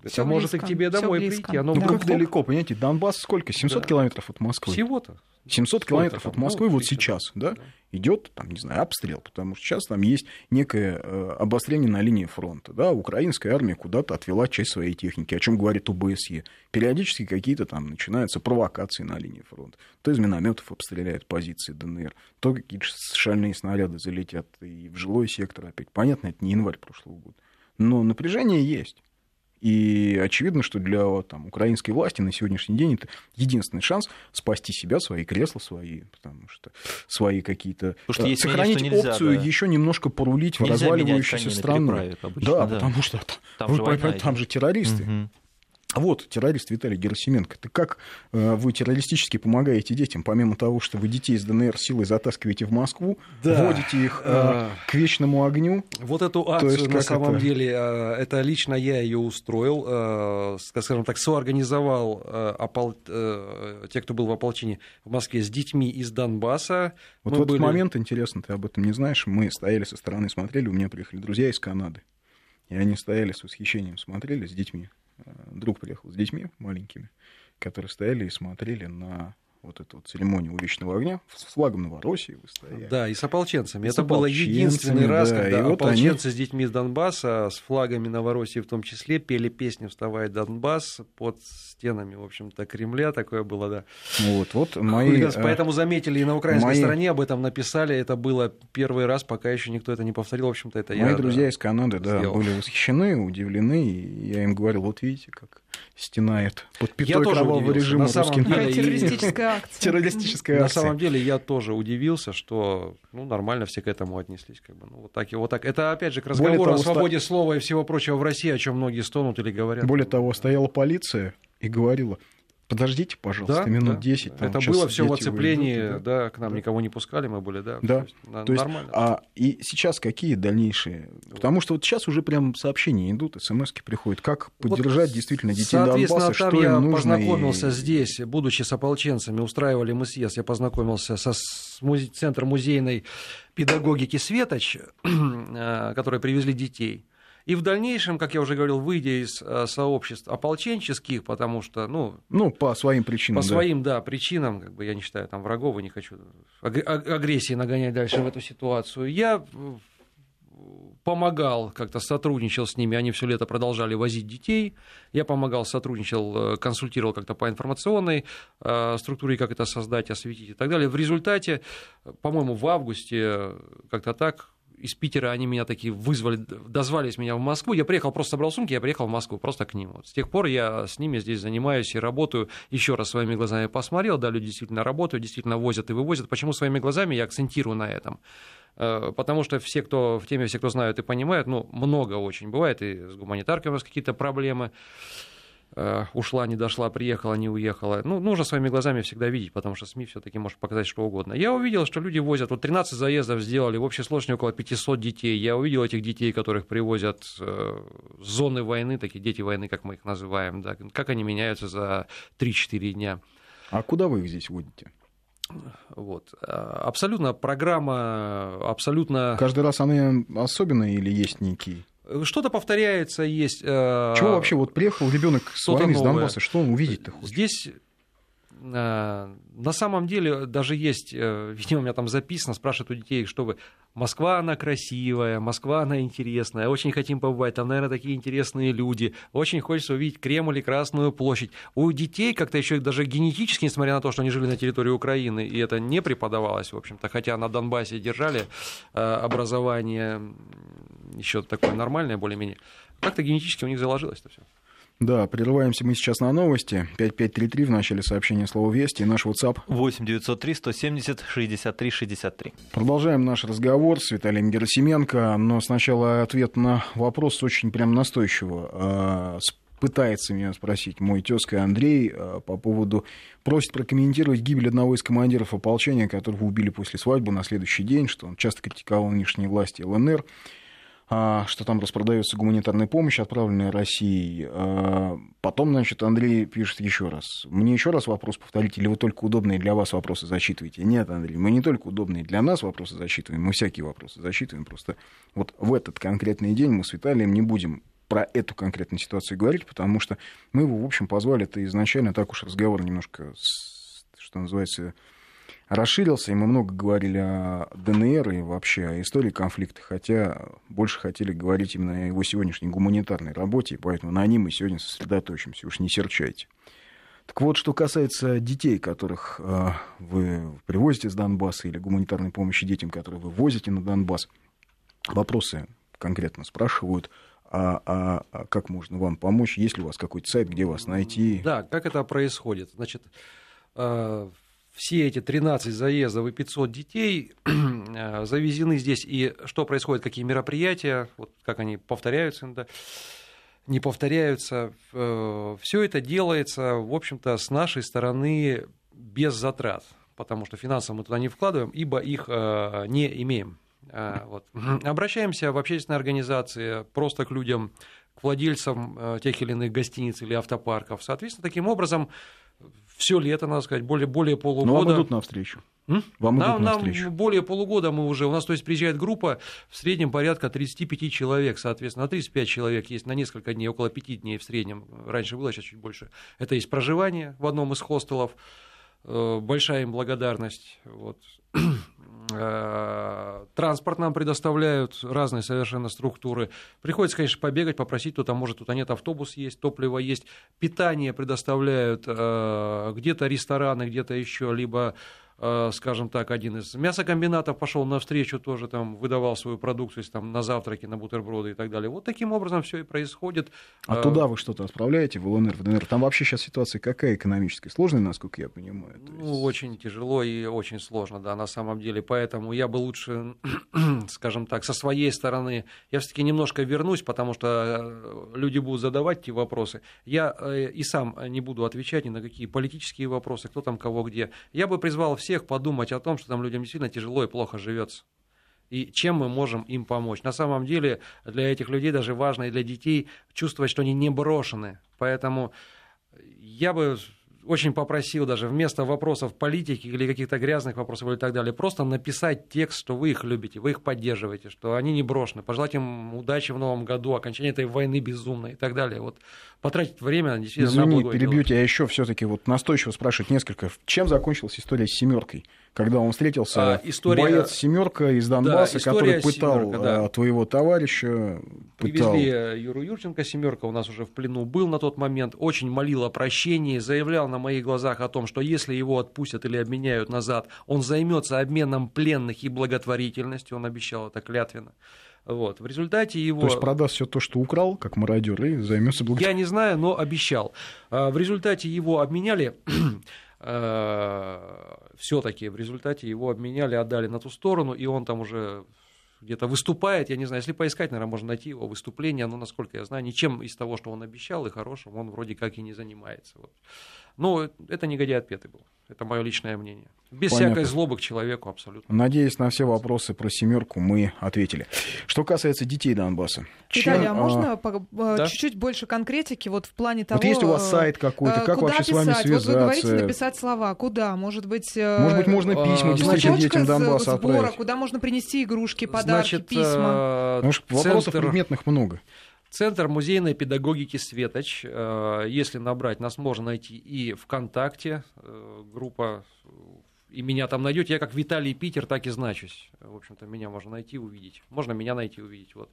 Это может и к тебе домой прийти. Оно ну, как далеко, понимаете, Донбасс сколько? 700 да. километров от Москвы. Всего-то. 700 километров от Москвы ну, вот сейчас, да, да, идет, там, не знаю, обстрел, потому что сейчас там есть некое э, обострение на линии фронта, да, украинская армия куда-то отвела часть своей техники, о чем говорит ОБСЕ. Периодически какие-то там начинаются провокации на линии фронта. То из минометов обстреляют позиции ДНР, то какие-то шальные снаряды залетят и в жилой сектор опять. Понятно, это не январь прошлого года. Но напряжение есть. И очевидно, что для там, украинской власти на сегодняшний день это единственный шанс спасти себя, свои кресла, свои, потому что свои какие-то... Потому что сохранить мнение, нельзя, опцию да. еще немножко порулить нельзя в разваливающейся стране. Да, да, потому что там, вы, же, там же террористы. Угу. Вот, террорист Виталий Герасименко. Ты как э, вы террористически помогаете детям, помимо того, что вы детей из ДНР силой затаскиваете в Москву, да. вводите их э, а... к вечному огню? Вот эту акцию, есть, на самом это? деле, э, это лично я ее устроил, э, скажем так, соорганизовал э, опол... э, те, кто был в ополчении в Москве, с детьми из Донбасса. Вот Мы в этот были... момент, интересно, ты об этом не знаешь, мы стояли со стороны, смотрели, у меня приехали друзья из Канады, и они стояли с восхищением, смотрели с детьми друг приехал с детьми маленькими, которые стояли и смотрели на вот эту вот церемонию уличного огня с флагом Новороссии вы стояли. Да, и с ополченцами. С Это был единственный раз, да, когда вот ополченцы они... с детьми из Донбасса, с флагами Новороссии в том числе, пели песни «Вставай, Донбасс» под стенами, в общем-то, Кремля. Такое было, да. Вот, вот мои... Э, поэтому заметили и на украинской мои... стороне об этом написали. Это было первый раз, пока еще никто это не повторил. В общем-то, это мои я... Мои друзья да, из Канады, да, сделал. были восхищены, удивлены. И я им говорил, вот видите, как стенает под пятой кровавого режима на русским деле, террористическая акция. Террористическая акция. На самом деле я тоже удивился, что ну, нормально все к этому отнеслись. Как бы. ну, вот, так, и вот так. Это опять же к разговору того, о свободе ста... слова и всего прочего в России, о чем многие стонут или говорят. Более того, стояла полиция и говорила, подождите, пожалуйста, да, минут да. 10. Там, Это было все в оцеплении, уйдут, да, да, к нам да. никого не пускали, мы были, да. Да, то есть, то есть, нормально. А, и сейчас какие дальнейшие? Потому что вот сейчас уже прям сообщения идут, смс приходят, как поддержать вот, действительно детей Соответственно, Донбасса, там что я им нужно. познакомился и... здесь, будучи с ополченцами, устраивали мы съезд, я познакомился со с музе... Центром музейной педагогики «Светоч», э, которые привезли детей. И в дальнейшем, как я уже говорил, выйдя из э, сообществ ополченческих, потому что, ну... Ну, по своим причинам, По да. своим, да, причинам, как бы я не считаю там врагов и не хочу агрессии нагонять дальше в эту ситуацию. Я помогал, как-то сотрудничал с ними, они все лето продолжали возить детей, я помогал, сотрудничал, э, консультировал как-то по информационной э, структуре, как это создать, осветить и так далее. В результате, по-моему, в августе как-то так из Питера они меня такие вызвали, дозвались меня в Москву. Я приехал, просто собрал сумки, я приехал в Москву, просто к ним. Вот. С тех пор я с ними здесь занимаюсь и работаю. Еще раз своими глазами посмотрел, да, люди действительно работают, действительно возят и вывозят. Почему своими глазами я акцентирую на этом? Э, потому что все, кто в теме, все, кто знают и понимают, ну, много очень бывает, и с гуманитаркой у нас какие-то проблемы. Э, ушла, не дошла, приехала, не уехала. Ну, нужно своими глазами всегда видеть, потому что СМИ все-таки может показать что угодно. Я увидел, что люди возят, вот 13 заездов сделали, в общей сложности около 500 детей. Я увидел этих детей, которых привозят э, с зоны войны, такие дети войны, как мы их называем, да, как они меняются за 3-4 дня. А куда вы их здесь водите? Вот. Э, абсолютно программа, абсолютно... Каждый раз она особенная или есть некий что-то повторяется, есть. Э, Чего вообще вот приехал ребенок с войны из Донбасса, что он увидеть-то хочет? Здесь на самом деле даже есть, видимо, у меня там записано, спрашивают у детей, что вы, Москва, она красивая, Москва, она интересная, очень хотим побывать, там, наверное, такие интересные люди, очень хочется увидеть Кремль и Красную площадь. У детей как-то еще даже генетически, несмотря на то, что они жили на территории Украины, и это не преподавалось, в общем-то, хотя на Донбассе держали образование еще такое нормальное более-менее, как-то генетически у них заложилось это все. Да, прерываемся мы сейчас на новости. 5533 в начале сообщения слова «Вести» и наш WhatsApp. 8 903 170 63 63. Продолжаем наш разговор с Виталием Герасименко, но сначала ответ на вопрос очень прям настойчивого. А, пытается меня спросить мой тезка Андрей а, по поводу... Просит прокомментировать гибель одного из командиров ополчения, которого убили после свадьбы на следующий день, что он часто критиковал нынешние власти ЛНР. А, что там распродается гуманитарная помощь, отправленная Россией. А, потом, значит, Андрей пишет еще раз. Мне еще раз вопрос повторите, или вы только удобные для вас вопросы зачитываете? Нет, Андрей, мы не только удобные для нас вопросы зачитываем, мы всякие вопросы зачитываем. Просто вот в этот конкретный день мы с Виталием не будем про эту конкретную ситуацию говорить, потому что мы его, в общем, позвали, это изначально так уж разговор немножко, что называется, расширился, и мы много говорили о ДНР и вообще о истории конфликта, хотя больше хотели говорить именно о его сегодняшней гуманитарной работе, поэтому на ней мы сегодня сосредоточимся, уж не серчайте. Так вот, что касается детей, которых э, вы привозите с Донбасса, или гуманитарной помощи детям, которые вы возите на Донбасс, вопросы конкретно спрашивают, а, а, а как можно вам помочь, есть ли у вас какой-то сайт, где вас найти? Да, как это происходит? Значит, э, все эти 13 заездов и 500 детей э, завезены здесь, и что происходит, какие мероприятия, вот как они повторяются иногда, не повторяются, э, все это делается, в общем-то, с нашей стороны без затрат, потому что финансово мы туда не вкладываем, ибо их э, не имеем. Вот. Обращаемся в общественные организации, просто к людям, к владельцам тех или иных гостиниц или автопарков. Соответственно, таким образом все лето, надо сказать, более, более полугода. Но вам идут навстречу. М? Вам идут нам, навстречу. Нам более полугода мы уже, у нас, то есть, приезжает группа, в среднем порядка 35 человек, соответственно, на 35 человек есть на несколько дней, около 5 дней в среднем, раньше было, сейчас чуть больше. Это есть проживание в одном из хостелов, э, большая им благодарность. Вот. Э, транспорт нам предоставляют, разные совершенно структуры. Приходится, конечно, побегать, попросить, а может, тут а нет, автобус есть, топливо есть, питание предоставляют, э, где-то рестораны, где-то еще, либо скажем так, один из мясокомбинатов пошел навстречу, тоже там выдавал свою продукцию там, на завтраки, на бутерброды и так далее. Вот таким образом все и происходит. А э, туда вы что-то отправляете в ЛНР, в ДНР? Там вообще сейчас ситуация какая экономическая? Сложная, насколько я понимаю? То есть... Ну, очень тяжело и очень сложно, да, на самом деле. Поэтому я бы лучше, скажем так, со своей стороны, я все-таки немножко вернусь, потому что э, люди будут задавать эти вопросы. Я и сам не буду отвечать ни на какие политические вопросы, кто там кого где. Я бы призвал всех всех подумать о том, что там людям действительно тяжело и плохо живется. И чем мы можем им помочь. На самом деле для этих людей даже важно и для детей чувствовать, что они не брошены. Поэтому я бы очень попросил даже вместо вопросов политики или каких-то грязных вопросов и так далее, просто написать текст, что вы их любите, вы их поддерживаете, что они не брошены, пожелать им удачи в новом году, окончания этой войны безумной и так далее. Вот потратить время действительно Извини, на перебью тебя еще все-таки вот настойчиво спрашивать несколько. Чем закончилась история с семеркой? Когда он встретился, а, история... боец семерка из Донбасса, да, который пытал семерка, да. твоего товарища. Пытал... Привезли Юру Юрченко, семерка у нас уже в плену был на тот момент, очень молил о прощении, заявлял на моих глазах о том, что если его отпустят или обменяют назад, он займется обменом пленных и благотворительностью, он обещал это клятвенно. Вот. В результате его... То есть продаст все то, что украл, как мародер, и займется благотворительностью. Я не знаю, но обещал. А, в результате его обменяли Э, все-таки в результате его обменяли, отдали на ту сторону, и он там уже где-то выступает, я не знаю, если поискать, наверное, можно найти его выступление, но, насколько я знаю, ничем из того, что он обещал, и хорошим, он вроде как и не занимается. Вот. Но это негодяй отпетый был. Это мое личное мнение. Без Понятно. всякой злобы к человеку абсолютно. Надеюсь, на все вопросы про семерку мы ответили. Что касается детей Донбасса. Виталий, чем, а можно а... да? чуть-чуть больше конкретики вот в плане того... Вот есть у вас сайт какой-то, как вообще писать? с вами связаться? Вот вы говорите написать слова. Куда? Может быть... Может быть, можно письма действительно детям Донбасса сбора, отправить? Куда можно принести игрушки, подарки, Значит, письма? Может, вопросов предметных много. Центр музейной педагогики «Светоч». Если набрать, нас можно найти и ВКонтакте, группа и меня там найдете, я как Виталий Питер, так и значусь. В общем-то, меня можно найти, увидеть. Можно меня найти, увидеть. Вот.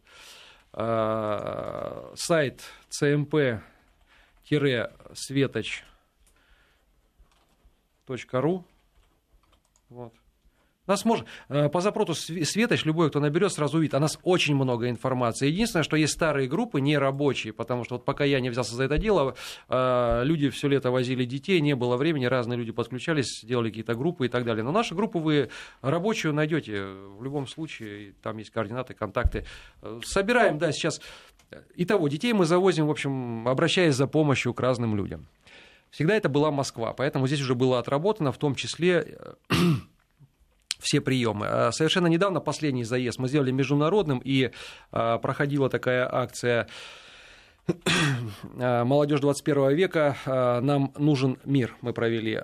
А, сайт cmp-светоч.ру. Вот. Нас может, э, по запросу Светоч, любой, кто наберет, сразу увидит. О нас очень много информации. Единственное, что есть старые группы, не рабочие, потому что вот пока я не взялся за это дело, э, люди все лето возили детей, не было времени, разные люди подключались, делали какие-то группы и так далее. Но нашу группу вы рабочую найдете в любом случае, там есть координаты, контакты. Э, собираем, да, сейчас. Итого, детей мы завозим, в общем, обращаясь за помощью к разным людям. Всегда это была Москва, поэтому здесь уже было отработано, в том числе все приемы. А совершенно недавно последний заезд мы сделали международным, и а, проходила такая акция а, молодежь 21 века, нам нужен мир, мы провели.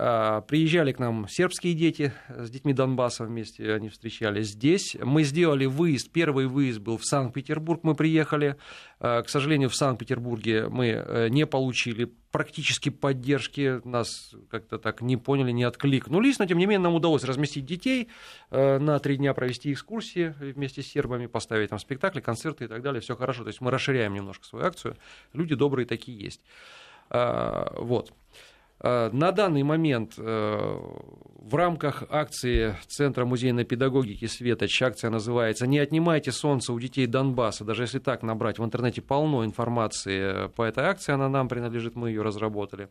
Приезжали к нам сербские дети с детьми Донбасса вместе, они встречались здесь. Мы сделали выезд, первый выезд был в Санкт-Петербург, мы приехали. К сожалению, в Санкт-Петербурге мы э, не получили практически поддержки, нас как-то так не поняли, не откликнулись, но тем не менее нам удалось разместить детей, э, на три дня провести экскурсии вместе с сербами, поставить там спектакли, концерты и так далее, все хорошо, то есть мы расширяем немножко свою акцию, люди добрые такие есть. Вот. Э, на данный момент э, в рамках акции Центра музейной педагогики «Светоч» акция называется «Не отнимайте солнце у детей Донбасса». Даже если так набрать, в интернете полно информации по этой акции, она нам принадлежит, мы ее разработали.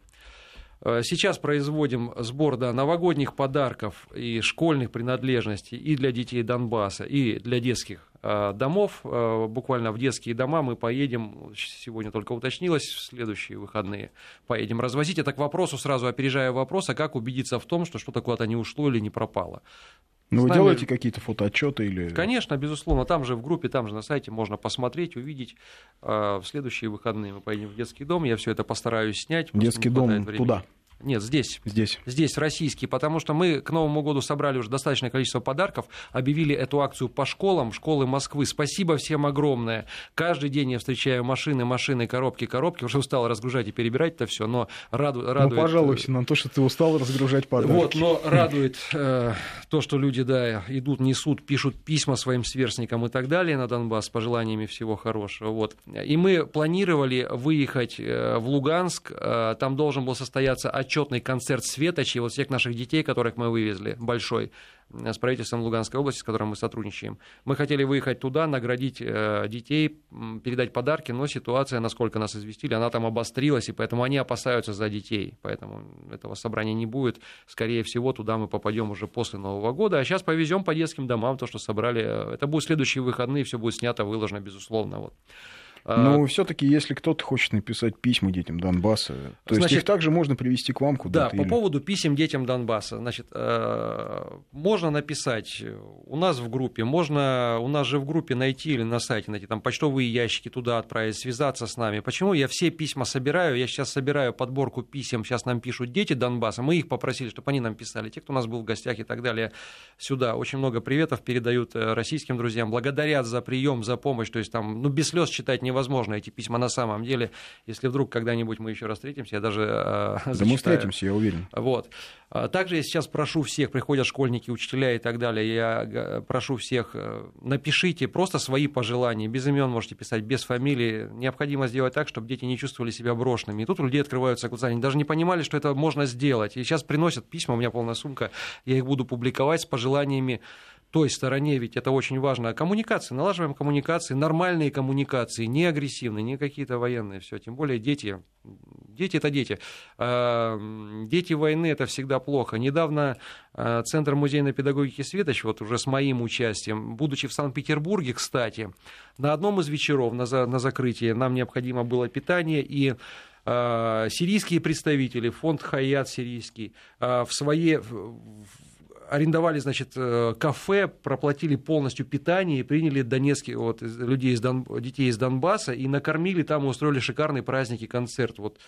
Э, сейчас производим сбор да, новогодних подарков и школьных принадлежностей и для детей Донбасса, и для детских э, домов. Э, буквально в детские дома мы поедем, сегодня только уточнилось, в следующие выходные поедем развозить. Это к вопросу, сразу опережая вопрос, а как убедиться в том, что что-то куда-то не ушло или не пропало. Ну, вы нами... делаете какие-то фотоотчеты или... Конечно, безусловно. Там же в группе, там же на сайте можно посмотреть, увидеть. В следующие выходные мы поедем в детский дом. Я все это постараюсь снять. Детский дом времени. туда? Нет, здесь. Здесь. Здесь, российский, потому что мы к Новому году собрали уже достаточное количество подарков, объявили эту акцию по школам, школы Москвы. Спасибо всем огромное. Каждый день я встречаю машины, машины, коробки, коробки. Уже устал разгружать и перебирать это все, но раду, ну, радует... Ну, пожалуйся на то, что ты устал разгружать подарки. Вот, но радует э, то, что люди, да, идут, несут, пишут письма своим сверстникам и так далее на Донбасс с пожеланиями всего хорошего. Вот. И мы планировали выехать э, в Луганск. Э, там должен был состояться отчет отчетный концерт Светочи, вот всех наших детей, которых мы вывезли, большой, с правительством Луганской области, с которым мы сотрудничаем. Мы хотели выехать туда, наградить э, детей, передать подарки, но ситуация, насколько нас известили, она там обострилась, и поэтому они опасаются за детей. Поэтому этого собрания не будет. Скорее всего, туда мы попадем уже после Нового года. А сейчас повезем по детским домам то, что собрали. Это будут следующие выходные, все будет снято, выложено, безусловно. Вот. А... все-таки, если кто-то хочет написать письма детям Донбасса, то значит, есть их также можно привести к вам куда-то. Да, или... по поводу писем детям Донбасса. Значит, э, можно написать у нас в группе, можно у нас же в группе найти или на сайте найти там почтовые ящики туда отправить, связаться с нами. Почему я все письма собираю? Я сейчас собираю подборку писем, сейчас нам пишут дети Донбасса. Мы их попросили, чтобы они нам писали. Те, кто у нас был в гостях и так далее, сюда. Очень много приветов передают э, российским друзьям, благодарят за прием, за помощь. То есть там, ну, без слез читать не невозможно эти письма на самом деле. Если вдруг когда-нибудь мы еще раз встретимся, я даже э, Да мы встретимся, я уверен. Вот. А также я сейчас прошу всех, приходят школьники, учителя и так далее, я прошу всех, э, напишите просто свои пожелания, без имен можете писать, без фамилии. Необходимо сделать так, чтобы дети не чувствовали себя брошенными. И тут у людей открываются глаза, они даже не понимали, что это можно сделать. И сейчас приносят письма, у меня полная сумка, я их буду публиковать с пожеланиями той стороне, ведь это очень важно, коммуникации, налаживаем коммуникации, нормальные коммуникации, не агрессивные, не какие-то военные, все, тем более дети, дети это дети, а, дети войны это всегда плохо. Недавно а, Центр музейной педагогики «Светоч», вот уже с моим участием, будучи в Санкт-Петербурге, кстати, на одном из вечеров на, за, на закрытие нам необходимо было питание, и а, сирийские представители, фонд «Хаят» сирийский, в своей арендовали, значит, э, кафе, проплатили полностью питание и приняли донецких вот, людей из Дон... детей из Донбасса и накормили там, устроили шикарный праздник и концерт. Вот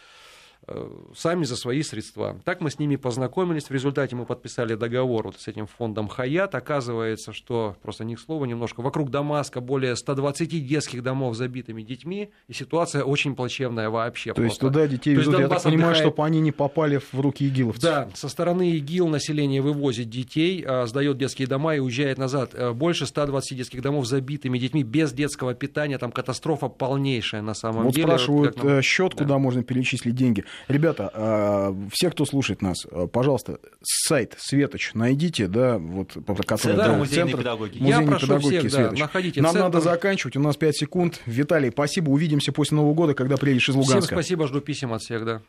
сами за свои средства. Так мы с ними познакомились, в результате мы подписали договор вот с этим фондом Хаят. Оказывается, что, просто не к слову немножко, вокруг Дамаска более 120 детских домов забитыми детьми, и ситуация очень плачевная вообще. То просто. есть туда детей То везут, я так понимаю, отдыхает... чтобы они не попали в руки игиловцев. Да, со стороны ИГИЛ население вывозит детей, а, сдает детские дома и уезжает назад. Э, больше 120 детских домов забитыми детьми, без детского питания, там катастрофа полнейшая на самом вот деле. спрашивают вот нам... Э, счет, да. куда можно перечислить деньги. Ребята, а, все, кто слушает нас, а, пожалуйста, сайт Светоч найдите, да, вот который да, музейной центр, педагогики. Музейной Я прошу педагогики всех, да, находите Нам центр. надо заканчивать, у нас 5 секунд. Виталий, спасибо, увидимся после Нового года, когда приедешь из Луганска. Всем спасибо, жду писем от всех, да.